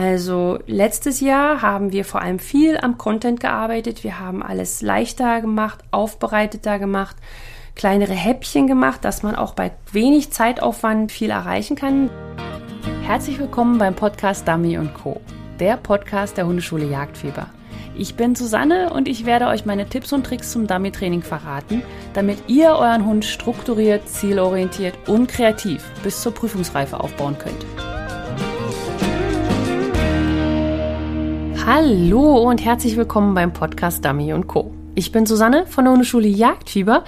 Also letztes Jahr haben wir vor allem viel am Content gearbeitet. Wir haben alles leichter gemacht, aufbereiteter gemacht, kleinere Häppchen gemacht, dass man auch bei wenig Zeitaufwand viel erreichen kann. Herzlich willkommen beim Podcast Dummy Co., der Podcast der Hundeschule Jagdfieber. Ich bin Susanne und ich werde euch meine Tipps und Tricks zum Dummy-Training verraten, damit ihr euren Hund strukturiert, zielorientiert und kreativ bis zur Prüfungsreife aufbauen könnt. Hallo und herzlich willkommen beim Podcast Dummy Co. Ich bin Susanne von der Hundeschule Jagdfieber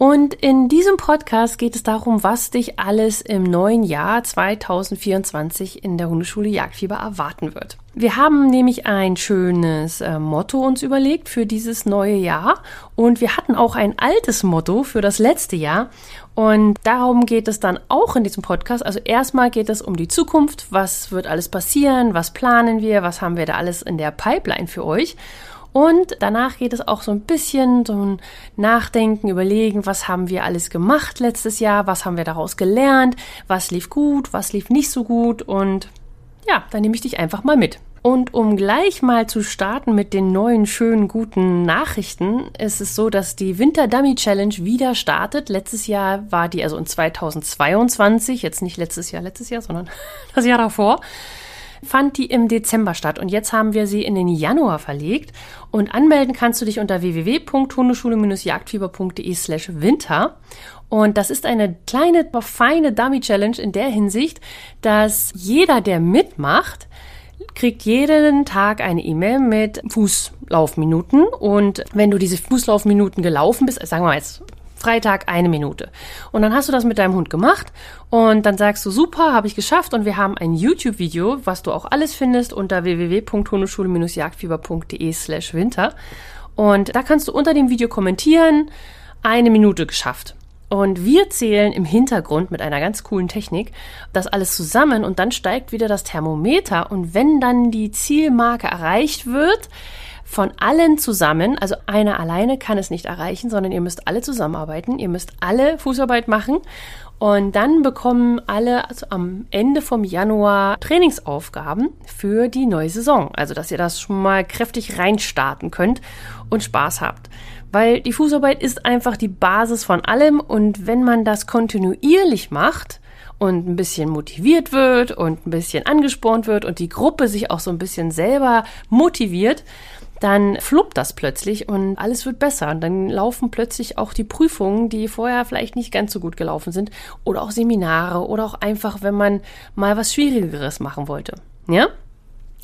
und in diesem Podcast geht es darum, was dich alles im neuen Jahr 2024 in der Hundeschule Jagdfieber erwarten wird. Wir haben nämlich ein schönes äh, Motto uns überlegt für dieses neue Jahr und wir hatten auch ein altes Motto für das letzte Jahr und darum geht es dann auch in diesem Podcast. Also erstmal geht es um die Zukunft, was wird alles passieren, was planen wir, was haben wir da alles in der Pipeline für euch. Und danach geht es auch so ein bisschen so ein Nachdenken, überlegen, was haben wir alles gemacht letztes Jahr, was haben wir daraus gelernt, was lief gut, was lief nicht so gut? Und ja, dann nehme ich dich einfach mal mit. Und um gleich mal zu starten mit den neuen, schönen, guten Nachrichten, ist es so, dass die Winter Dummy Challenge wieder startet. Letztes Jahr war die also in 2022, jetzt nicht letztes Jahr, letztes Jahr, sondern das Jahr davor fand die im Dezember statt. Und jetzt haben wir sie in den Januar verlegt. Und anmelden kannst du dich unter www.hundeschule-jagdfieber.de slash winter. Und das ist eine kleine, feine Dummy Challenge in der Hinsicht, dass jeder, der mitmacht, kriegt jeden Tag eine E-Mail mit Fußlaufminuten. Und wenn du diese Fußlaufminuten gelaufen bist, sagen wir mal jetzt Freitag eine Minute. Und dann hast du das mit deinem Hund gemacht und dann sagst du, super, habe ich geschafft und wir haben ein YouTube-Video, was du auch alles findest unter www.hundeschule-jagdfieber.de slash winter. Und da kannst du unter dem Video kommentieren, eine Minute geschafft. Und wir zählen im Hintergrund mit einer ganz coolen Technik das alles zusammen und dann steigt wieder das Thermometer und wenn dann die Zielmarke erreicht wird, von allen zusammen, also einer alleine kann es nicht erreichen, sondern ihr müsst alle zusammenarbeiten, ihr müsst alle Fußarbeit machen und dann bekommen alle also am Ende vom Januar Trainingsaufgaben für die neue Saison. Also, dass ihr das schon mal kräftig reinstarten könnt und Spaß habt. Weil die Fußarbeit ist einfach die Basis von allem und wenn man das kontinuierlich macht, und ein bisschen motiviert wird und ein bisschen angespornt wird und die Gruppe sich auch so ein bisschen selber motiviert, dann fluppt das plötzlich und alles wird besser. Und dann laufen plötzlich auch die Prüfungen, die vorher vielleicht nicht ganz so gut gelaufen sind, oder auch Seminare oder auch einfach, wenn man mal was Schwierigeres machen wollte. Ja?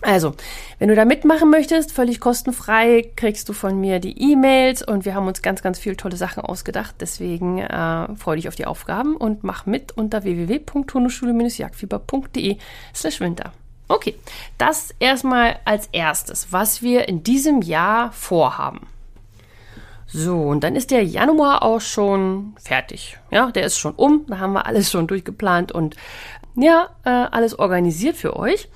Also, wenn du da mitmachen möchtest, völlig kostenfrei, kriegst du von mir die E-Mails und wir haben uns ganz, ganz viele tolle Sachen ausgedacht. Deswegen äh, freue dich auf die Aufgaben und mach mit unter www.hundeschule-jagdfieber.de slash winter. Okay, das erstmal als erstes, was wir in diesem Jahr vorhaben. So, und dann ist der Januar auch schon fertig. Ja, der ist schon um. Da haben wir alles schon durchgeplant und ja, äh, alles organisiert für euch.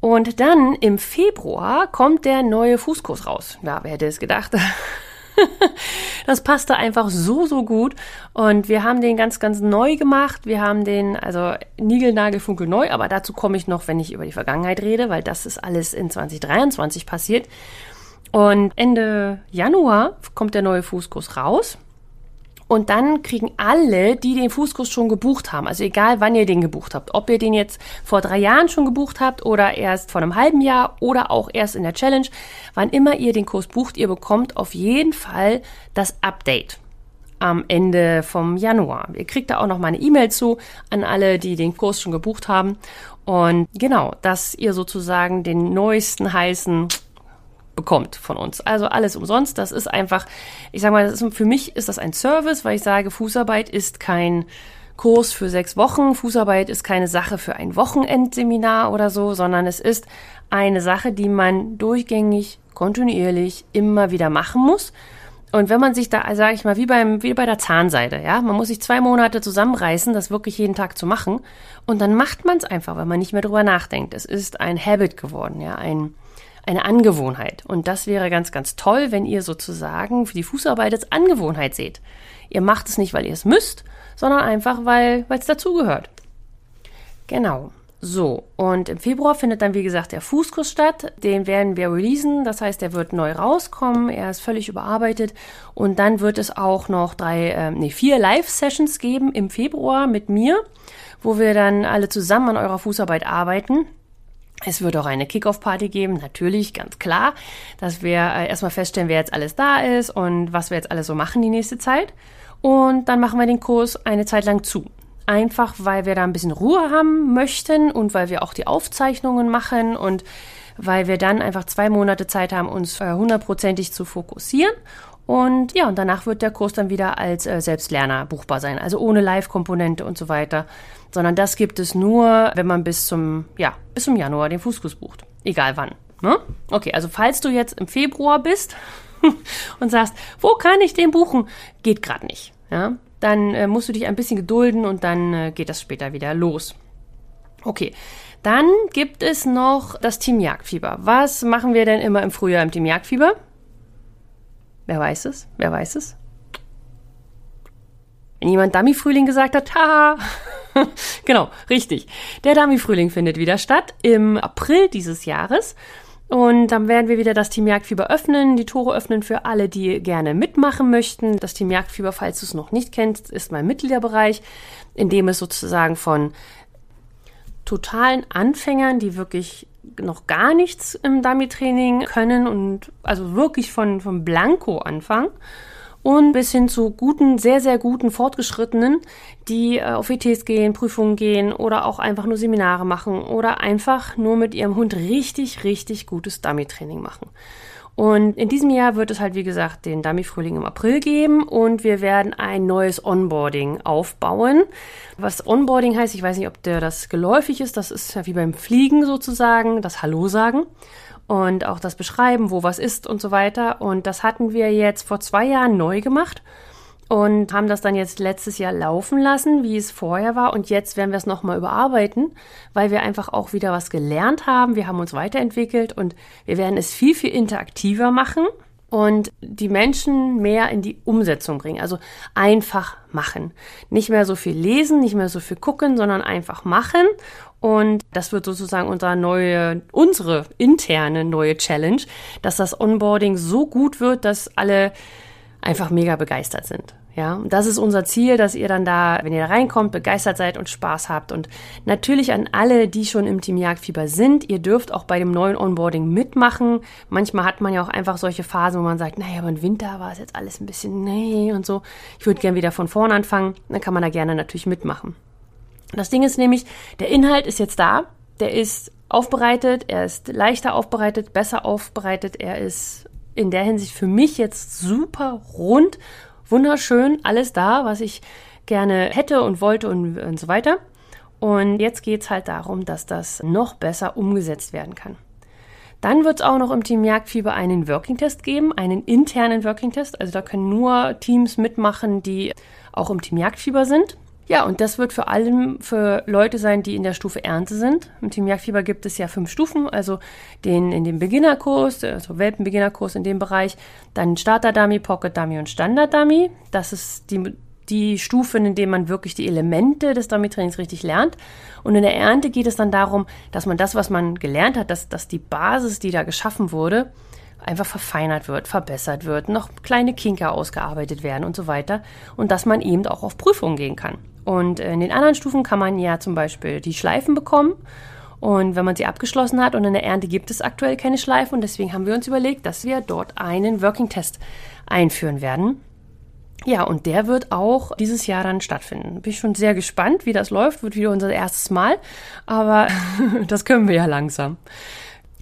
Und dann im Februar kommt der neue Fußkurs raus. Ja, wer hätte es gedacht? das passte einfach so, so gut. Und wir haben den ganz, ganz neu gemacht. Wir haben den, also Nigelnagelfunkel neu, aber dazu komme ich noch, wenn ich über die Vergangenheit rede, weil das ist alles in 2023 passiert. Und Ende Januar kommt der neue Fußkurs raus. Und dann kriegen alle, die den Fußkurs schon gebucht haben, also egal wann ihr den gebucht habt, ob ihr den jetzt vor drei Jahren schon gebucht habt oder erst vor einem halben Jahr oder auch erst in der Challenge, wann immer ihr den Kurs bucht, ihr bekommt auf jeden Fall das Update am Ende vom Januar. Ihr kriegt da auch noch mal eine E-Mail zu an alle, die den Kurs schon gebucht haben. Und genau, dass ihr sozusagen den neuesten heißen bekommt von uns. Also alles umsonst. Das ist einfach, ich sage mal, ist, für mich ist das ein Service, weil ich sage, Fußarbeit ist kein Kurs für sechs Wochen. Fußarbeit ist keine Sache für ein Wochenendseminar oder so, sondern es ist eine Sache, die man durchgängig, kontinuierlich immer wieder machen muss. Und wenn man sich da, sage ich mal, wie beim wie bei der Zahnseide, ja, man muss sich zwei Monate zusammenreißen, das wirklich jeden Tag zu machen, und dann macht man es einfach, weil man nicht mehr drüber nachdenkt. Es ist ein Habit geworden, ja, ein eine Angewohnheit. Und das wäre ganz, ganz toll, wenn ihr sozusagen für die Fußarbeit als Angewohnheit seht. Ihr macht es nicht, weil ihr es müsst, sondern einfach, weil es dazugehört. Genau. So, und im Februar findet dann, wie gesagt, der Fußkurs statt. Den werden wir releasen. Das heißt, der wird neu rauskommen. Er ist völlig überarbeitet. Und dann wird es auch noch drei, äh, nee, vier Live-Sessions geben im Februar mit mir, wo wir dann alle zusammen an eurer Fußarbeit arbeiten. Es wird auch eine Kickoff-Party geben, natürlich, ganz klar, dass wir äh, erstmal feststellen, wer jetzt alles da ist und was wir jetzt alles so machen die nächste Zeit. Und dann machen wir den Kurs eine Zeit lang zu. Einfach weil wir da ein bisschen Ruhe haben möchten und weil wir auch die Aufzeichnungen machen und weil wir dann einfach zwei Monate Zeit haben, uns äh, hundertprozentig zu fokussieren. Und ja, und danach wird der Kurs dann wieder als äh, Selbstlerner buchbar sein, also ohne Live-Komponente und so weiter. Sondern das gibt es nur, wenn man bis zum, ja, bis zum Januar den Fußkurs bucht. Egal wann. Ne? Okay, also falls du jetzt im Februar bist und sagst, wo kann ich den buchen? Geht gerade nicht. Ja, dann äh, musst du dich ein bisschen gedulden und dann äh, geht das später wieder los. Okay, dann gibt es noch das Team Jagdfieber. Was machen wir denn immer im Frühjahr im Team Jagdfieber? Wer weiß es? Wer weiß es? Wenn jemand Dummy-Frühling gesagt hat, haha. genau, richtig. Der Dummy-Frühling findet wieder statt im April dieses Jahres. Und dann werden wir wieder das Team Jagdfieber öffnen, die Tore öffnen für alle, die gerne mitmachen möchten. Das Team Jagdfieber, falls du es noch nicht kennst, ist mein Mitgliederbereich, in dem es sozusagen von totalen Anfängern, die wirklich noch gar nichts im Dummy-Training können und also wirklich von, von Blanko anfangen und bis hin zu guten, sehr, sehr guten Fortgeschrittenen, die äh, auf ETs gehen, Prüfungen gehen oder auch einfach nur Seminare machen oder einfach nur mit ihrem Hund richtig, richtig gutes Dummy-Training machen. Und in diesem Jahr wird es halt, wie gesagt, den Dummy-Frühling im April geben und wir werden ein neues Onboarding aufbauen. Was Onboarding heißt, ich weiß nicht, ob der das geläufig ist, das ist ja wie beim Fliegen sozusagen, das Hallo sagen und auch das Beschreiben, wo was ist und so weiter. Und das hatten wir jetzt vor zwei Jahren neu gemacht und haben das dann jetzt letztes Jahr laufen lassen, wie es vorher war. Und jetzt werden wir es nochmal überarbeiten, weil wir einfach auch wieder was gelernt haben. Wir haben uns weiterentwickelt und wir werden es viel, viel interaktiver machen und die Menschen mehr in die Umsetzung bringen. Also einfach machen. Nicht mehr so viel lesen, nicht mehr so viel gucken, sondern einfach machen. Und das wird sozusagen unsere neue, unsere interne neue Challenge, dass das Onboarding so gut wird, dass alle einfach mega begeistert sind. Ja, und das ist unser Ziel, dass ihr dann da, wenn ihr da reinkommt, begeistert seid und Spaß habt. Und natürlich an alle, die schon im Team Jagdfieber sind, ihr dürft auch bei dem neuen Onboarding mitmachen. Manchmal hat man ja auch einfach solche Phasen, wo man sagt, naja, aber im Winter war es jetzt alles ein bisschen, nee und so. Ich würde gern wieder von vorne anfangen. Dann kann man da gerne natürlich mitmachen. Das Ding ist nämlich, der Inhalt ist jetzt da. Der ist aufbereitet, er ist leichter aufbereitet, besser aufbereitet, er ist in der Hinsicht für mich jetzt super rund wunderschön, alles da, was ich gerne hätte und wollte und, und so weiter. Und jetzt geht es halt darum, dass das noch besser umgesetzt werden kann. Dann wird es auch noch im Team Jagdfieber einen Working Test geben, einen internen Working Test. Also da können nur Teams mitmachen, die auch im Team Jagdfieber sind. Ja, und das wird vor allem für Leute sein, die in der Stufe Ernte sind. Im Team Jagdfieber gibt es ja fünf Stufen, also den in dem Beginnerkurs, also Welpenbeginnerkurs in dem Bereich, dann Starter Dummy, Pocket Dummy und Standard Dummy. Das ist die, die Stufen, in denen man wirklich die Elemente des Dummy-Trainings richtig lernt. Und in der Ernte geht es dann darum, dass man das, was man gelernt hat, dass, dass die Basis, die da geschaffen wurde, einfach verfeinert wird, verbessert wird, noch kleine Kinker ausgearbeitet werden und so weiter und dass man eben auch auf Prüfungen gehen kann. Und in den anderen Stufen kann man ja zum Beispiel die Schleifen bekommen. Und wenn man sie abgeschlossen hat und in der Ernte gibt es aktuell keine Schleifen und deswegen haben wir uns überlegt, dass wir dort einen Working Test einführen werden. Ja, und der wird auch dieses Jahr dann stattfinden. Bin ich schon sehr gespannt, wie das läuft. Wird wieder unser erstes Mal. Aber das können wir ja langsam.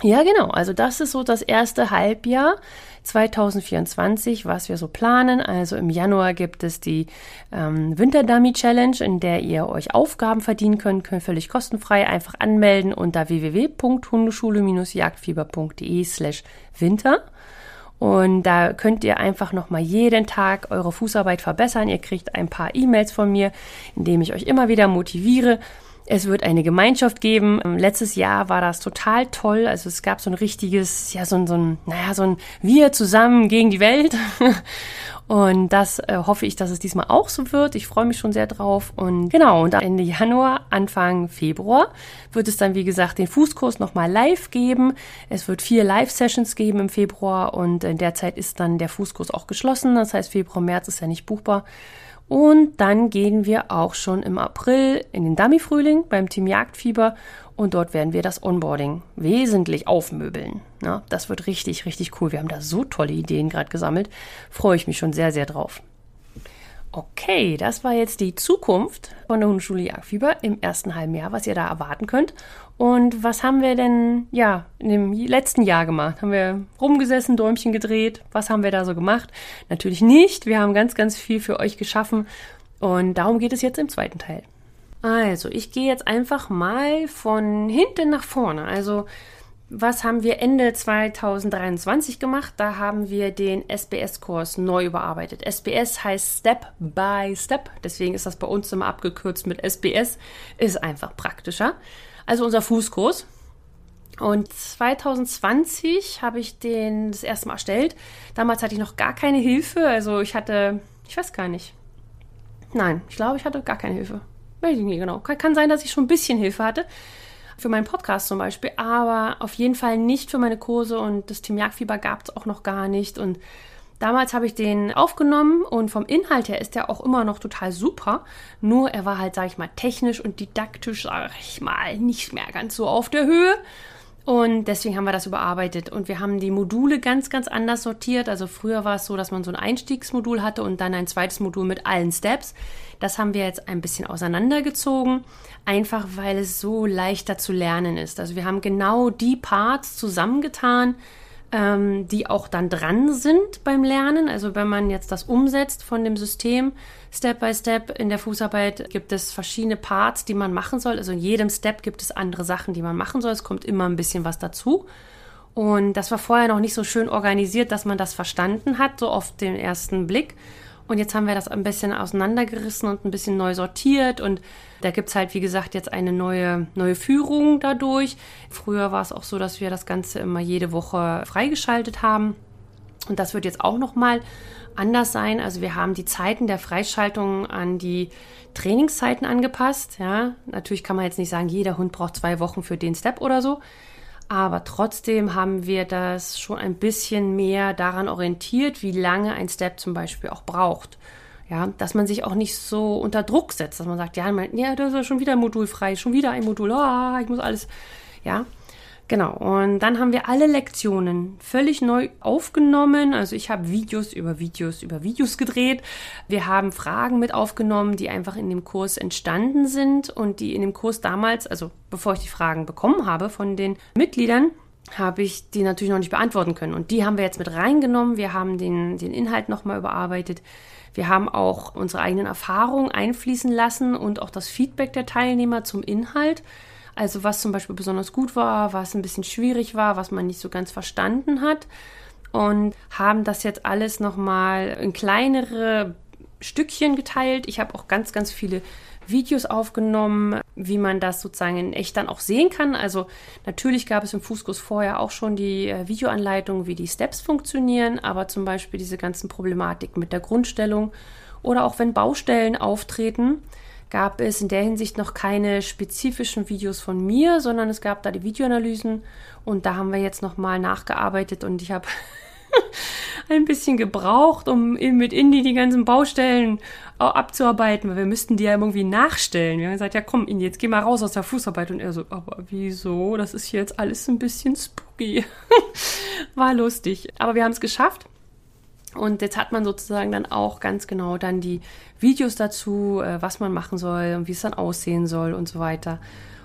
Ja, genau. Also das ist so das erste Halbjahr 2024, was wir so planen. Also im Januar gibt es die ähm, Winter Dummy Challenge, in der ihr euch Aufgaben verdienen könnt, könnt völlig kostenfrei einfach anmelden unter www.hundeschule-jagdfieber.de slash winter. Und da könnt ihr einfach nochmal jeden Tag eure Fußarbeit verbessern. Ihr kriegt ein paar E-Mails von mir, indem ich euch immer wieder motiviere, Es wird eine Gemeinschaft geben. Ähm, letztes Jahr war das total toll. Also es gab so ein richtiges, ja, so ein, so ein, naja, so ein Wir zusammen gegen die Welt. Und das äh, hoffe ich, dass es diesmal auch so wird. Ich freue mich schon sehr drauf. Und genau, und Ende Januar, Anfang Februar wird es dann, wie gesagt, den Fußkurs nochmal live geben. Es wird vier Live-Sessions geben im Februar und in der Zeit ist dann der Fußkurs auch geschlossen. Das heißt, Februar, März ist ja nicht buchbar. Und dann gehen wir auch schon im April in den Dummy-Frühling beim Team Jagdfieber und dort werden wir das Onboarding wesentlich aufmöbeln. Ja, das wird richtig, richtig cool. Wir haben da so tolle Ideen gerade gesammelt. Freue ich mich schon sehr, sehr drauf. Okay, das war jetzt die Zukunft von der Hundeschule Jagdfieber im ersten halben Jahr, was ihr da erwarten könnt. Und was haben wir denn, ja, in dem letzten Jahr gemacht? Haben wir rumgesessen, Däumchen gedreht? Was haben wir da so gemacht? Natürlich nicht. Wir haben ganz, ganz viel für euch geschaffen. Und darum geht es jetzt im zweiten Teil. Also, ich gehe jetzt einfach mal von hinten nach vorne. Also, was haben wir Ende 2023 gemacht? Da haben wir den SBS-Kurs neu überarbeitet. SBS heißt Step by Step, deswegen ist das bei uns immer abgekürzt mit SBS, ist einfach praktischer. Also unser Fußkurs. Und 2020 habe ich den das erste Mal erstellt. Damals hatte ich noch gar keine Hilfe, also ich hatte, ich weiß gar nicht. Nein, ich glaube, ich hatte gar keine Hilfe. Weiß ich nicht genau. Kann sein, dass ich schon ein bisschen Hilfe hatte für meinen Podcast zum Beispiel, aber auf jeden Fall nicht für meine Kurse und das Team Jagdfieber gab es auch noch gar nicht. Und damals habe ich den aufgenommen und vom Inhalt her ist der auch immer noch total super. Nur er war halt, sage ich mal, technisch und didaktisch, sage ich mal, nicht mehr ganz so auf der Höhe. Und deswegen haben wir das überarbeitet und wir haben die Module ganz, ganz anders sortiert. Also früher war es so, dass man so ein Einstiegsmodul hatte und dann ein zweites Modul mit allen Steps. Das haben wir jetzt ein bisschen auseinandergezogen, einfach weil es so leichter zu lernen ist. Also wir haben genau die Parts zusammengetan, ähm, die auch dann dran sind beim Lernen. Also wenn man jetzt das umsetzt von dem System, Step by Step in der Fußarbeit gibt es verschiedene Parts, die man machen soll. Also in jedem Step gibt es andere Sachen, die man machen soll. Es kommt immer ein bisschen was dazu. Und das war vorher noch nicht so schön organisiert, dass man das verstanden hat, so auf den ersten Blick. Und jetzt haben wir das ein bisschen auseinandergerissen und ein bisschen neu sortiert. Und da gibt es halt, wie gesagt, jetzt eine neue, neue Führung dadurch. Früher war es auch so, dass wir das Ganze immer jede Woche freigeschaltet haben. Und das wird jetzt auch nochmal anders sein. Also wir haben die Zeiten der Freischaltung an die Trainingszeiten angepasst. Ja, natürlich kann man jetzt nicht sagen, jeder Hund braucht zwei Wochen für den Step oder so. Aber trotzdem haben wir das schon ein bisschen mehr daran orientiert, wie lange ein Step zum Beispiel auch braucht. Ja, dass man sich auch nicht so unter Druck setzt, dass man sagt, ja, man, ja, das ist schon wieder ein Modul frei, schon wieder ein Modul, oh, ich muss alles, ja. Genau, und dann haben wir alle Lektionen völlig neu aufgenommen. Also ich habe Videos über Videos über Videos gedreht. Wir haben Fragen mit aufgenommen, die einfach in dem Kurs entstanden sind und die in dem Kurs damals, also bevor ich die Fragen bekommen habe von den Mitgliedern, habe ich die natürlich noch nicht beantworten können. Und die haben wir jetzt mit reingenommen. Wir haben den, den Inhalt nochmal überarbeitet. Wir haben auch unsere eigenen Erfahrungen einfließen lassen und auch das Feedback der Teilnehmer zum Inhalt. Also was zum Beispiel besonders gut war, was ein bisschen schwierig war, was man nicht so ganz verstanden hat. Und haben das jetzt alles nochmal in kleinere Stückchen geteilt. Ich habe auch ganz, ganz viele Videos aufgenommen, wie man das sozusagen in echt dann auch sehen kann. Also natürlich gab es im Fußkurs vorher auch schon die äh, Videoanleitung, wie die Steps funktionieren, aber zum Beispiel diese ganzen Problematiken mit der Grundstellung oder auch wenn Baustellen auftreten, gab es in der Hinsicht noch keine spezifischen Videos von mir, sondern es gab da die Videoanalysen und da haben wir jetzt nochmal nachgearbeitet und ich habe ein bisschen gebraucht, um mit Indy die ganzen Baustellen abzuarbeiten, weil wir müssten die ja irgendwie nachstellen. Wir haben gesagt, ja komm, Indy, jetzt geh mal raus aus der Fußarbeit. Und er so, aber wieso? Das ist jetzt alles ein bisschen spooky. War lustig. Aber wir haben es geschafft. Und jetzt hat man sozusagen dann auch ganz genau dann die Videos dazu, äh, was man machen soll und wie es dann aussehen soll und so weiter.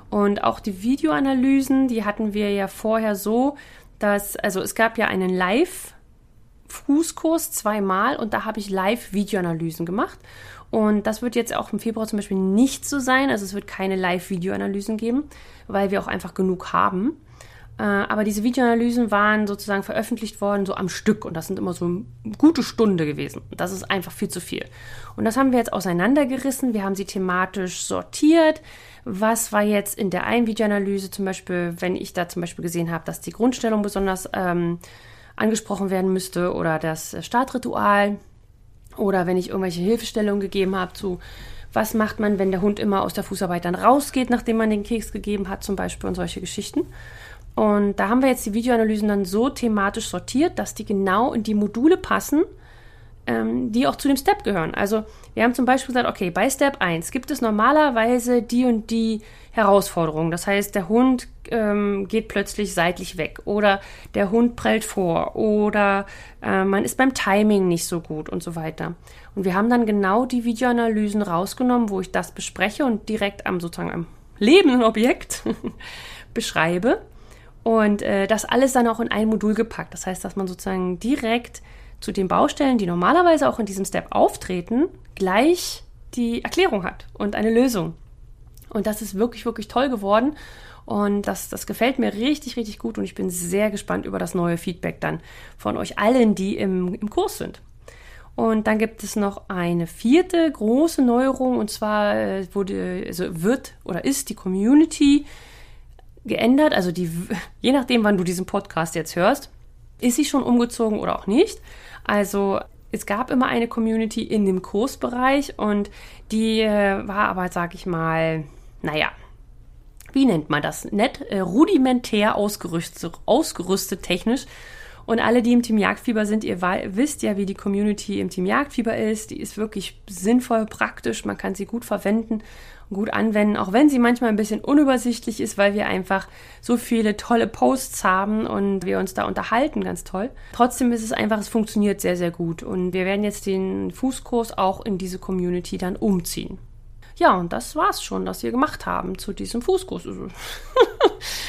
Und auch die Videoanalysen, die hatten wir ja vorher so, dass, also es gab ja einen Live-Fußkurs zweimal und da habe ich Live-Videoanalysen gemacht. Und das wird jetzt auch im Februar zum Beispiel nicht so sein. Also es wird keine Live-Videoanalysen geben, weil wir auch einfach genug haben. Äh, aber diese Videoanalysen waren sozusagen veröffentlicht worden, so am Stück. Und das sind immer so eine gute Stunde gewesen. Das ist einfach viel zu viel. Und das haben wir jetzt auseinandergerissen. Wir haben sie thematisch sortiert. Was war jetzt in der einen Videoanalyse zum Beispiel, wenn ich da zum Beispiel gesehen habe, dass die Grundstellung besonders ähm, angesprochen werden müsste oder das Startritual oder wenn ich irgendwelche Hilfestellungen gegeben habe zu was macht man, wenn der Hund immer aus der Fußarbeit dann rausgeht, nachdem man den Keks gegeben hat, zum Beispiel und solche Geschichten. Und da haben wir jetzt die Videoanalysen dann so thematisch sortiert, dass die genau in die Module passen, ähm, die auch zu dem Step gehören. Also wir haben zum Beispiel gesagt, okay, bei Step 1 gibt es normalerweise die und die Herausforderungen. Das heißt, der Hund ähm, geht plötzlich seitlich weg oder der Hund prellt vor oder äh, man ist beim Timing nicht so gut und so weiter. Und wir haben dann genau die Videoanalysen rausgenommen, wo ich das bespreche und direkt am sozusagen am lebenden Objekt beschreibe und äh, das alles dann auch in ein Modul gepackt. Das heißt, dass man sozusagen direkt zu den Baustellen, die normalerweise auch in diesem Step auftreten, gleich die Erklärung hat und eine Lösung. Und das ist wirklich, wirklich toll geworden. Und das, das gefällt mir richtig, richtig gut. Und ich bin sehr gespannt über das neue Feedback dann von euch allen, die im, im Kurs sind. Und dann gibt es noch eine vierte große Neuerung. Und zwar äh, wurde, also wird oder ist die Community geändert. Also die, je nachdem, wann du diesen Podcast jetzt hörst, ist sie schon umgezogen oder auch nicht. Also es gab immer eine Community in dem Kursbereich und die äh, war aber, sag ich mal, naja, wie nennt man das? Nett, äh, rudimentär ausgerüstet, ausgerüstet technisch. Und alle, die im Team Jagdfieber sind, ihr wisst ja, wie die Community im Team Jagdfieber ist. Die ist wirklich sinnvoll, praktisch, man kann sie gut verwenden gut anwenden, auch wenn sie manchmal ein bisschen unübersichtlich ist, weil wir einfach so viele tolle Posts haben und wir uns da unterhalten, ganz toll. Trotzdem ist es einfach, es funktioniert sehr, sehr gut und wir werden jetzt den Fußkurs auch in diese Community dann umziehen. Ja, und das war's schon, was wir gemacht haben zu diesem Fußkurs.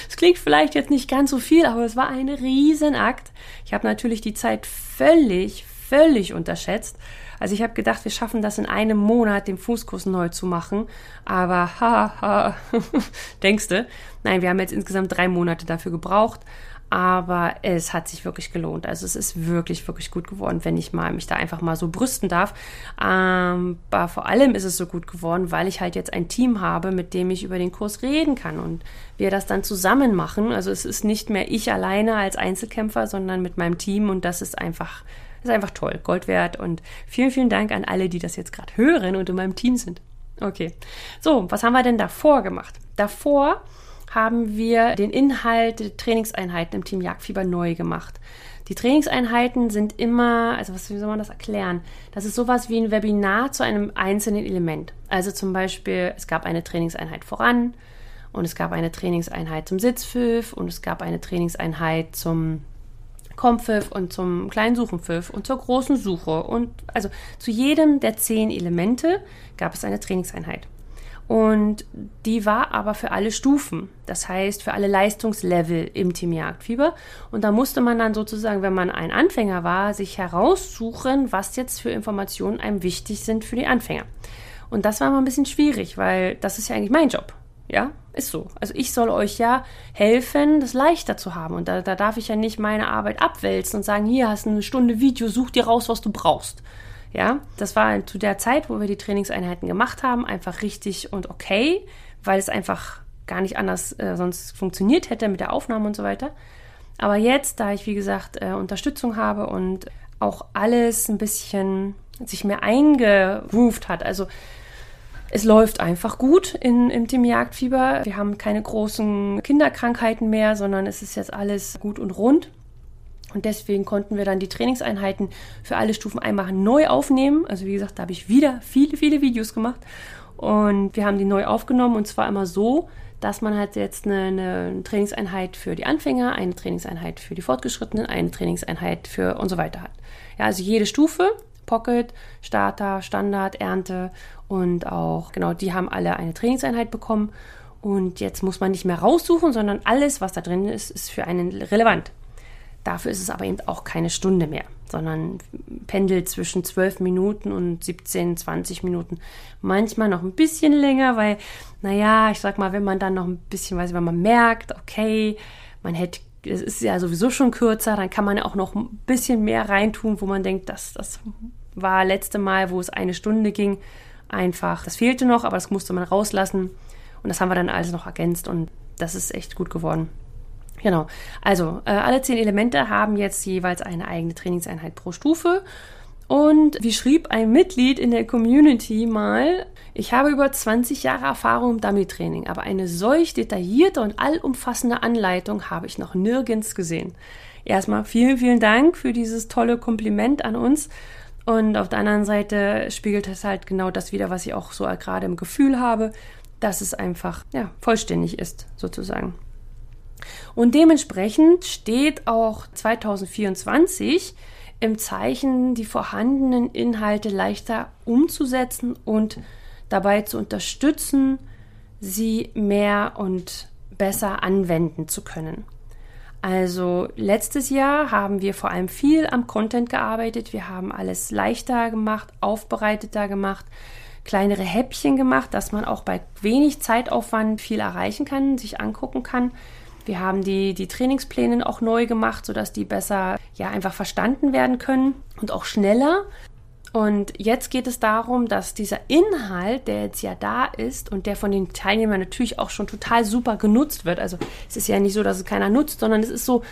Es klingt vielleicht jetzt nicht ganz so viel, aber es war ein Riesenakt. Ich habe natürlich die Zeit völlig, völlig unterschätzt. Also ich habe gedacht, wir schaffen das in einem Monat, den Fußkurs neu zu machen. Aber haha, denkste. Nein, wir haben jetzt insgesamt drei Monate dafür gebraucht. Aber es hat sich wirklich gelohnt. Also es ist wirklich, wirklich gut geworden, wenn ich mal mich da einfach mal so brüsten darf. Ähm, aber vor allem ist es so gut geworden, weil ich halt jetzt ein Team habe, mit dem ich über den Kurs reden kann und wir das dann zusammen machen. Also es ist nicht mehr ich alleine als Einzelkämpfer, sondern mit meinem Team und das ist einfach ist einfach toll, Gold wert und vielen, vielen Dank an alle, die das jetzt gerade hören und in meinem Team sind. Okay. So, was haben wir denn davor gemacht? Davor haben wir den Inhalt der Trainingseinheiten im Team Jagdfieber neu gemacht. Die Trainingseinheiten sind immer, also was, wie soll man das erklären? Das ist sowas wie ein Webinar zu einem einzelnen Element. Also zum Beispiel, es gab eine Trainingseinheit voran und es gab eine Trainingseinheit zum Sitzpfiff und es gab eine Trainingseinheit zum Kompfiff und zum kleinen Suchenpfiff und zur großen Suche. Und also zu jedem der zehn Elemente gab es eine Trainingseinheit. Und die war aber für alle Stufen, das heißt für alle Leistungslevel im Team Jagdfieber. Und da musste man dann sozusagen, wenn man ein Anfänger war, sich heraussuchen, was jetzt für Informationen einem wichtig sind für die Anfänger. Und das war mal ein bisschen schwierig, weil das ist ja eigentlich mein Job. Ja, ist so. Also ich soll euch ja helfen, das leichter zu haben. Und da, da darf ich ja nicht meine Arbeit abwälzen und sagen, hier hast du eine Stunde Video, such dir raus, was du brauchst. Ja, das war zu der Zeit, wo wir die Trainingseinheiten gemacht haben, einfach richtig und okay, weil es einfach gar nicht anders äh, sonst funktioniert hätte mit der Aufnahme und so weiter. Aber jetzt, da ich wie gesagt äh, Unterstützung habe und auch alles ein bisschen sich mehr eingeruft hat, also es läuft einfach gut in, im Team Jagdfieber. Wir haben keine großen Kinderkrankheiten mehr, sondern es ist jetzt alles gut und rund. Und deswegen konnten wir dann die Trainingseinheiten für alle Stufen einmal neu aufnehmen. Also wie gesagt, da habe ich wieder viele, viele Videos gemacht. Und wir haben die neu aufgenommen und zwar immer so, dass man halt jetzt eine, eine, Trainingseinheit für die Anfänger, eine Trainingseinheit für die Fortgeschrittenen, eine Trainingseinheit für und so weiter hat. Ja, also jede Stufe Pocket, Starter, Standard, Ernte und auch, genau, die haben alle eine Trainingseinheit bekommen. Und jetzt muss man nicht mehr raussuchen, sondern alles, was da drin ist, ist für einen relevant. Dafür ist es aber eben auch keine Stunde mehr, sondern pendelt zwischen 12 Minuten und 17, 20 Minuten. Manchmal noch ein bisschen länger, weil, naja, ich sag mal, wenn man dann noch ein bisschen weiß, wenn man merkt, okay, man hätte, es ist ja sowieso schon kürzer, dann kann man ja auch noch ein bisschen mehr reintun, wo man denkt, das, das war letzte Mal, wo es eine Stunde ging, einfach, das fehlte noch, aber das musste man rauslassen. Und das haben wir dann alles noch ergänzt und das ist echt gut geworden. Genau. Also, äh, alle zehn Elemente haben jetzt jeweils eine eigene Trainingseinheit pro Stufe. Und wie schrieb ein Mitglied in der Community mal, ich habe über 20 Jahre Erfahrung im Dummy-Training, aber eine solch detaillierte und allumfassende Anleitung habe ich noch nirgends gesehen. Erstmal vielen, vielen Dank für dieses tolle Kompliment an uns. Und auf der anderen Seite spiegelt es halt genau das wieder, was ich auch so gerade im Gefühl habe, dass es einfach ja, vollständig ist, sozusagen. Und dementsprechend steht auch 2024 im Zeichen, die vorhandenen Inhalte leichter umzusetzen und dabei zu unterstützen, sie mehr und besser anwenden zu können. Also letztes Jahr haben wir vor allem viel am Content gearbeitet. Wir haben alles leichter gemacht, aufbereiteter gemacht, kleinere Häppchen gemacht, dass man auch bei wenig Zeitaufwand viel erreichen kann, sich angucken kann. Wir haben die, die Trainingspläne auch neu gemacht, sodass die besser ja einfach verstanden werden können und auch schneller. Und jetzt geht es darum, dass dieser Inhalt, der jetzt ja da ist und der von den Teilnehmern natürlich auch schon total super genutzt wird. Also es ist ja nicht so, dass es keiner nutzt, sondern es ist so,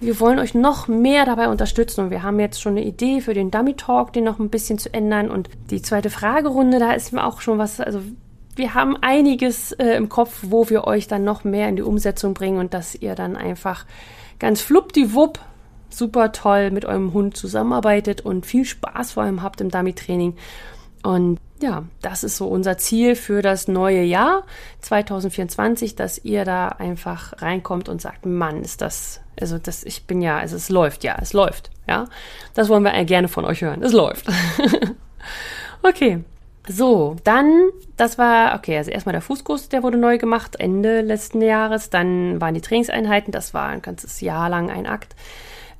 wir wollen euch noch mehr dabei unterstützen und wir haben jetzt schon eine Idee für den Dummy Talk, den noch ein bisschen zu ändern. Und die zweite Fragerunde, da ist mir auch schon was, also wir haben einiges äh, im Kopf, wo wir euch dann noch mehr in die Umsetzung bringen und dass ihr dann einfach ganz fluppdiwupp super toll mit eurem Hund zusammenarbeitet und viel Spaß vor allem habt im Dummy-Training. Und ja, das ist so unser Ziel für das neue Jahr 2024, dass ihr da einfach reinkommt und sagt, Mann, ist das, also das, ich bin ja, also es läuft, ja, es läuft, ja. Das wollen wir gerne von euch hören. Es läuft. okay. So, dann, das war, okay, also erstmal der Fußkurs, der wurde neu gemacht, Ende letzten Jahres. Dann waren die Trainingseinheiten, das war ein ganzes Jahr lang ein Akt.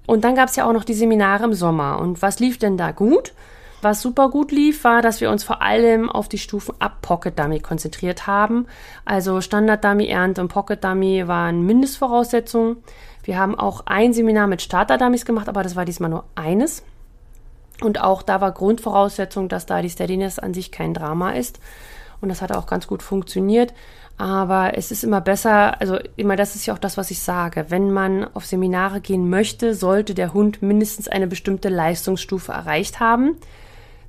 Und dann gab es ja auch noch die Seminare im Sommer. Und was lief denn da gut? Was super gut lief, war, dass wir uns vor allem auf die Stufen ab Pocket Dummy konzentriert haben. Also Standard Dummy, Ernte und Pocket Dummy waren Mindestvoraussetzungen. Wir haben auch ein Seminar mit Starter Dummies gemacht, aber das war diesmal nur eines. Und auch da war Grundvoraussetzung, dass da die Steadiness an sich kein Drama ist. Und das hat auch ganz gut funktioniert. Aber es ist immer besser, also immer das ist ja auch das, was ich sage. Wenn man auf Seminare gehen möchte, sollte der Hund mindestens eine bestimmte Leistungsstufe erreicht haben,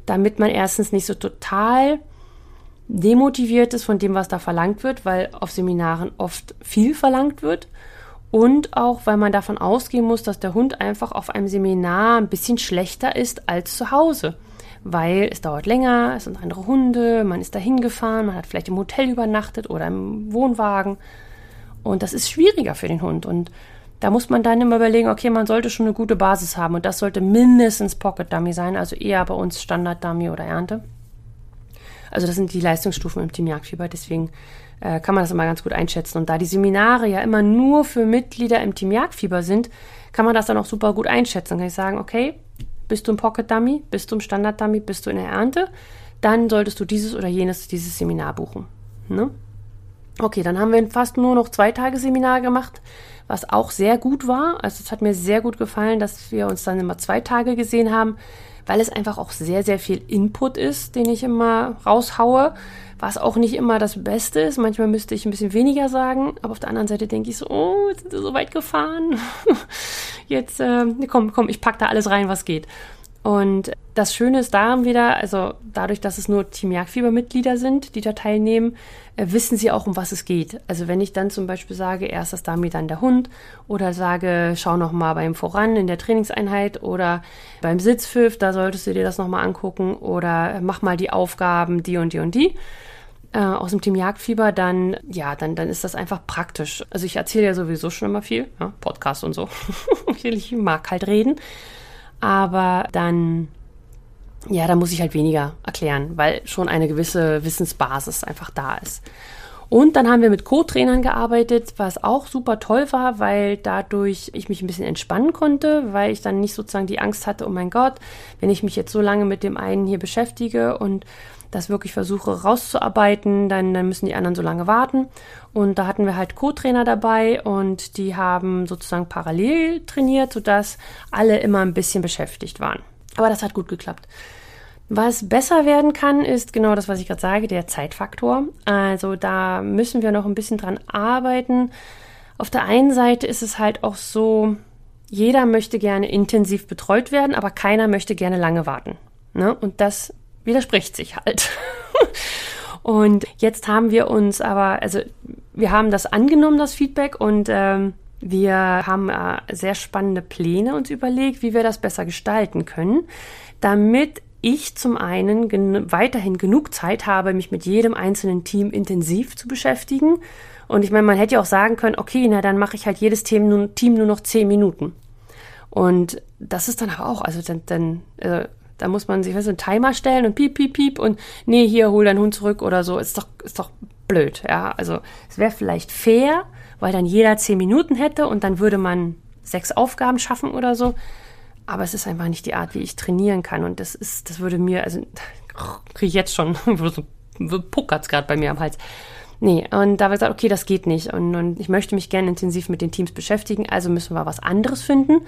damit man erstens nicht so total demotiviert ist von dem, was da verlangt wird, weil auf Seminaren oft viel verlangt wird und auch, weil man davon ausgehen muss, dass der Hund einfach auf einem Seminar ein bisschen schlechter ist als zu Hause. Weil es dauert länger, es sind andere Hunde, man ist da hingefahren, man hat vielleicht im Hotel übernachtet oder im Wohnwagen. Und das ist schwieriger für den Hund. Und da muss man dann immer überlegen, okay, man sollte schon eine gute Basis haben. Und das sollte mindestens Pocket Dummy sein, also eher bei uns Standard Dummy oder Ernte. Also das sind die Leistungsstufen im Team Jagdfieber. Deswegen äh, kann man das immer ganz gut einschätzen. Und da die Seminare ja immer nur für Mitglieder im Team Jagdfieber sind, kann man das dann auch super gut einschätzen. Kann ich sagen, okay, bist du im Pocket Dummy, bist du im Standard Dummy, bist du in der Ernte, dann solltest du dieses oder jenes, dieses Seminar buchen. Ne? Okay, dann haben wir fast nur noch zwei Tage Seminar gemacht, was auch sehr gut war. Also es hat mir sehr gut gefallen, dass wir uns dann immer zwei Tage gesehen haben, weil es einfach auch sehr, sehr viel Input ist, den ich immer raushaue was auch nicht immer das Beste ist. Manchmal müsste ich ein bisschen weniger sagen, aber auf der anderen Seite denke ich so, oh, jetzt sind sie so weit gefahren. jetzt, äh, komm, komm, ich pack da alles rein, was geht. Und das Schöne ist daran wieder, also dadurch, dass es nur Team Jagdfieber-Mitglieder sind, die da teilnehmen, äh, wissen sie auch, um was es geht. Also wenn ich dann zum Beispiel sage, erst das Dummy, dann der Hund, oder sage, schau noch mal beim Voran in der Trainingseinheit oder beim Sitzpfiff, da solltest du dir das noch mal angucken, oder mach mal die Aufgaben, die und die und die äh, aus dem Team Jagdfieber, dann ja, dann, dann ist das einfach praktisch. Also ich erzähle ja sowieso schon immer viel, ja, Podcast und so. ich mag halt reden. Aber dann, ja, da muss ich halt weniger erklären, weil schon eine gewisse Wissensbasis einfach da ist. Und dann haben wir mit Co-Trainern gearbeitet, was auch super toll war, weil dadurch ich mich ein bisschen entspannen konnte, weil ich dann nicht sozusagen die Angst hatte, oh mein Gott, wenn ich mich jetzt so lange mit dem einen hier beschäftige und das wirklich versuche rauszuarbeiten, dann, dann müssen die anderen so lange warten. Und da hatten wir halt Co-Trainer dabei und die haben sozusagen parallel trainiert, sodass alle immer ein bisschen beschäftigt waren. Aber das hat gut geklappt. Was besser werden kann, ist genau das, was ich gerade sage, der Zeitfaktor. Also da müssen wir noch ein bisschen dran arbeiten. Auf der einen Seite ist es halt auch so, jeder möchte gerne intensiv betreut werden, aber keiner möchte gerne lange warten. Ne? Und das widerspricht sich halt. und jetzt haben wir uns aber, also wir haben das angenommen, das Feedback, und ähm, wir haben äh, sehr spannende Pläne uns überlegt, wie wir das besser gestalten können, damit ich zum einen gen weiterhin genug Zeit habe, mich mit jedem einzelnen Team intensiv zu beschäftigen. Und ich meine, man hätte ja auch sagen können, okay, na dann mache ich halt jedes Team nur, Team nur noch zehn Minuten. Und das ist dann aber auch, also dann, dann äh, da muss man sich weißt, einen Timer stellen und piep, piep, piep und nee, hier, hol deinen Hund zurück oder so. Ist doch, ist doch blöd, ja. Also es wäre vielleicht fair, weil dann jeder zehn Minuten hätte und dann würde man sechs Aufgaben schaffen oder so. Aber es ist einfach nicht die Art, wie ich trainieren kann. Und das ist, das würde mir, also kriege ich jetzt schon, puckert es gerade bei mir am Hals. Nee, und da habe ich gesagt, okay, das geht nicht. Und, und ich möchte mich gerne intensiv mit den Teams beschäftigen, also müssen wir was anderes finden,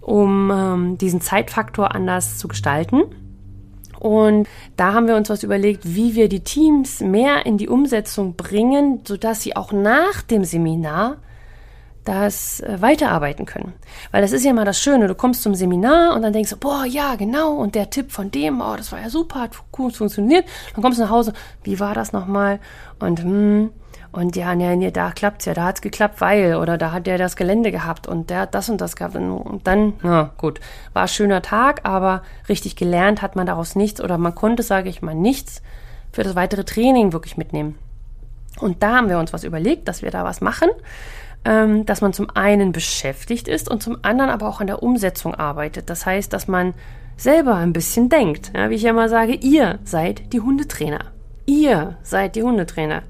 um ähm, diesen Zeitfaktor anders zu gestalten. Und da haben wir uns was überlegt, wie wir die Teams mehr in die Umsetzung bringen, sodass sie auch nach dem Seminar das äh, weiterarbeiten können. Weil das ist ja mal das Schöne, du kommst zum Seminar und dann denkst du, boah, ja, genau, und der Tipp von dem, oh, das war ja super, hat gut funktioniert. Dann kommst du nach Hause, wie war das nochmal? Und, hm, und ja, nee, nee, da klappt's ja, da hat's geklappt, weil, oder da hat der das Gelände gehabt und der hat das und das gehabt. Und dann, na gut, war ein schöner Tag, aber richtig gelernt hat man daraus nichts oder man konnte, sage ich mal, nichts für das weitere Training wirklich mitnehmen. Und da haben wir uns was überlegt, dass wir da was machen dass man zum einen beschäftigt ist und zum anderen aber auch an der Umsetzung arbeitet. Das heißt, dass man selber ein bisschen denkt. Ja, wie ich ja mal sage, ihr seid die Hundetrainer. Ihr seid die Hundetrainer.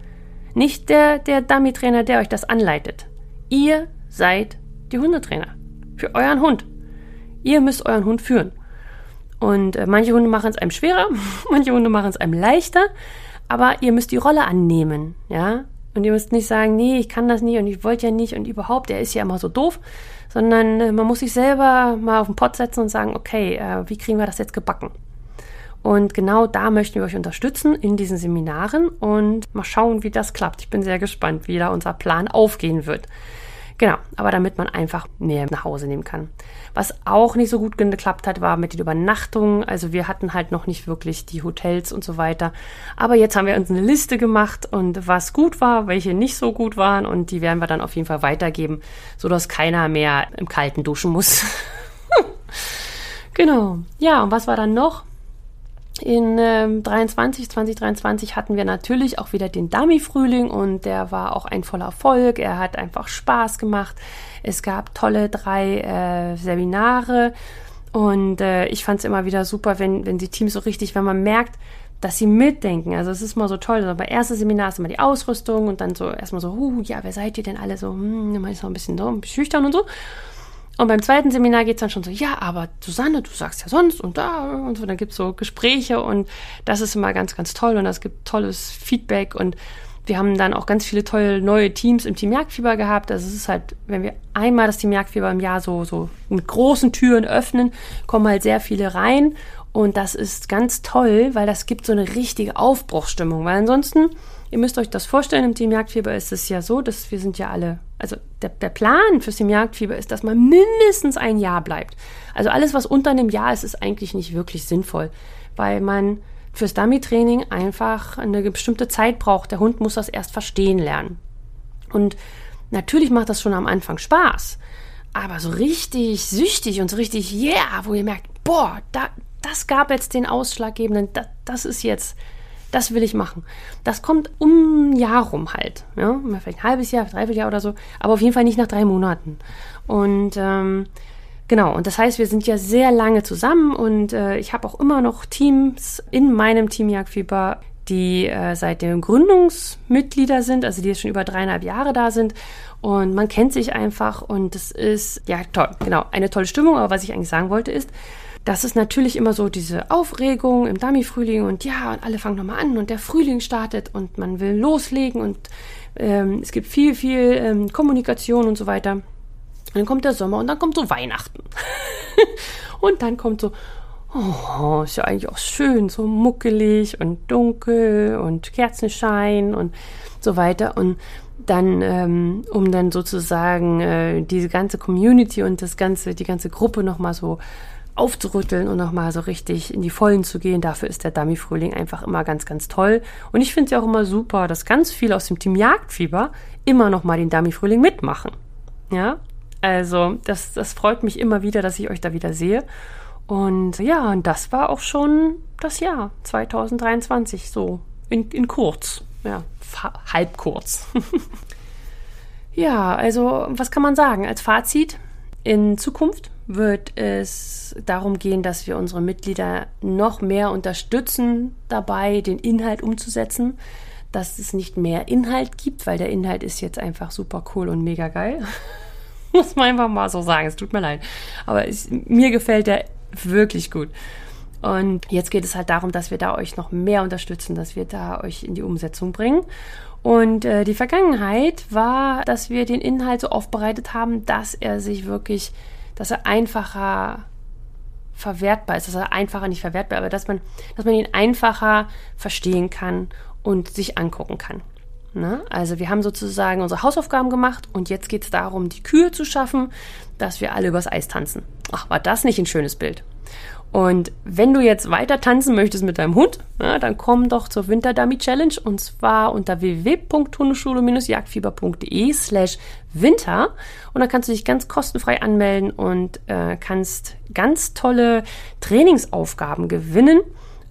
Nicht der, der Dummy-Trainer, der euch das anleitet. Ihr seid die Hundetrainer. Für euren Hund. Ihr müsst euren Hund führen. Und äh, manche Hunde machen es einem schwerer, manche Hunde machen es einem leichter, aber ihr müsst die Rolle annehmen, ja. Und ihr müsst nicht sagen, nee, ich kann das nicht und ich wollte ja nicht und überhaupt, der ist ja immer so doof, sondern äh, man muss sich selber mal auf den Pott setzen und sagen, okay, äh, wie kriegen wir das jetzt gebacken? Und genau da möchten wir euch unterstützen in diesen Seminaren und mal schauen, wie das klappt. Ich bin sehr gespannt, wie da unser Plan aufgehen wird. Genau, aber damit man einfach mehr nach Hause nehmen kann. Was auch nicht so gut geklappt hat, war mit den Übernachtungen. Also wir hatten halt noch nicht wirklich die Hotels und so weiter. Aber jetzt haben wir uns eine Liste gemacht und was gut war, welche nicht so gut waren und die werden wir dann auf jeden Fall weitergeben, sodass keiner mehr im Kalten duschen muss. genau. Ja, und was war dann noch? In ähm, 23, 2023 hatten wir natürlich auch wieder den Dummy-Frühling und der war auch ein voller Erfolg. Er hat einfach Spaß gemacht. Es gab tolle drei äh, Seminare und äh, ich fand es immer wieder super, wenn, wenn die Teams so richtig, wenn man merkt, dass sie mitdenken. Also es ist mal so toll. Also bei erstes Seminar ist immer die Ausrüstung und dann so erstmal so, uh, ja, wer seid ihr denn alle so? Hm, man ist noch ein bisschen so schüchtern und so. Und beim zweiten Seminar geht's dann schon so, ja, aber Susanne, du sagst ja sonst und da und so. Dann gibt's so Gespräche und das ist immer ganz, ganz toll und das gibt tolles Feedback und wir haben dann auch ganz viele tolle neue Teams im Team Jagdfieber gehabt. Also es ist halt, wenn wir einmal das Team Jagdfieber im Jahr so, so mit großen Türen öffnen, kommen halt sehr viele rein. Und das ist ganz toll, weil das gibt so eine richtige Aufbruchsstimmung. Weil ansonsten, ihr müsst euch das vorstellen, im Team Jagdfieber ist es ja so, dass wir sind ja alle also der, der Plan fürs Team Jagdfieber ist, dass man mindestens ein Jahr bleibt. Also alles, was unter einem Jahr ist, ist eigentlich nicht wirklich sinnvoll, weil man fürs Dummy-Training einfach eine bestimmte Zeit braucht. Der Hund muss das erst verstehen lernen. Und natürlich macht das schon am Anfang Spaß, aber so richtig süchtig und so richtig, yeah, wo ihr merkt, boah, da, das gab jetzt den ausschlaggebenden, das, das ist jetzt das will ich machen. Das kommt um ein Jahr rum halt. Ja? Vielleicht ein halbes Jahr, dreiviertel Jahr oder so, aber auf jeden Fall nicht nach drei Monaten. Und ähm, genau, und das heißt, wir sind ja sehr lange zusammen und äh, ich habe auch immer noch Teams in meinem Team Jagdfieber, die äh, seit dem Gründungsmitglieder sind, also die jetzt schon über dreieinhalb Jahre da sind. Und man kennt sich einfach und es ist, ja, toll, genau, eine tolle Stimmung. Aber was ich eigentlich sagen wollte ist, das ist natürlich immer so diese Aufregung im Dummy-Frühling und ja, und alle fangen nochmal an und der Frühling startet und man will loslegen und ähm, es gibt viel, viel ähm, Kommunikation und so weiter. Und dann kommt der Sommer und dann kommt so Weihnachten. und dann kommt so, oh, ist ja eigentlich auch schön, so muckelig und dunkel und Kerzenschein und so weiter. Und dann, ähm, um dann sozusagen äh, diese ganze Community und das ganze, die ganze Gruppe nochmal so aufzurütteln und nochmal so richtig in die Vollen zu gehen. Dafür ist der Dummy-Frühling einfach immer ganz, ganz toll. Und ich finde es ja auch immer super, dass ganz viele aus dem Team Jagdfieber immer nochmal den Dummy-Frühling mitmachen. Ja, also das, das freut mich immer wieder, dass ich euch da wieder sehe. Und ja, und das war auch schon das Jahr 2023, so in, in kurz. Ja, halb kurz. ja, also was kann man sagen als Fazit? In Zukunft wird es darum gehen, dass wir unsere Mitglieder noch mehr unterstützen dabei, den Inhalt umzusetzen, dass es nicht mehr Inhalt gibt, weil der Inhalt ist jetzt einfach super cool und mega geil. Muss man einfach mal so sagen, es tut mir leid. Aber es, mir gefällt der wirklich gut. Und jetzt geht es halt darum, dass wir da euch noch mehr unterstützen, dass wir da euch in die Umsetzung bringen. Und äh, die Vergangenheit war, dass wir den Inhalt so aufbereitet haben, dass er sich wirklich dass er einfacher verwertbar ist, dass er einfacher nicht verwertbar, aber dass man, dass man ihn einfacher verstehen kann und sich angucken kann. Ne? Also wir haben sozusagen unsere Hausaufgaben gemacht und jetzt geht es darum, die Kühe zu schaffen, dass wir alle übers Eis tanzen. Ach, war das nicht ein schönes Bild? Und wenn du jetzt weiter tanzen möchtest mit deinem Hund, na, dann komm doch zur Winter Dummy Challenge und zwar unter www.hundeschule-jagdfieber.de slash winter und dann kannst du dich ganz kostenfrei anmelden und äh, kannst ganz tolle Trainingsaufgaben gewinnen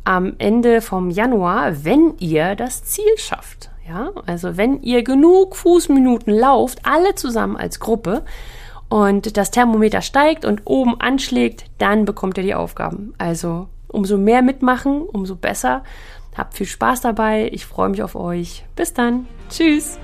am Ende vom Januar, wenn ihr das Ziel schafft. Ja, also wenn ihr genug Fußminuten lauft, alle zusammen als Gruppe, und das Thermometer steigt und oben anschlägt, dann bekommt ihr die Aufgaben. Also umso mehr mitmachen, umso besser. Habt viel Spaß dabei. Ich freue mich auf euch. Bis dann. Tschüss.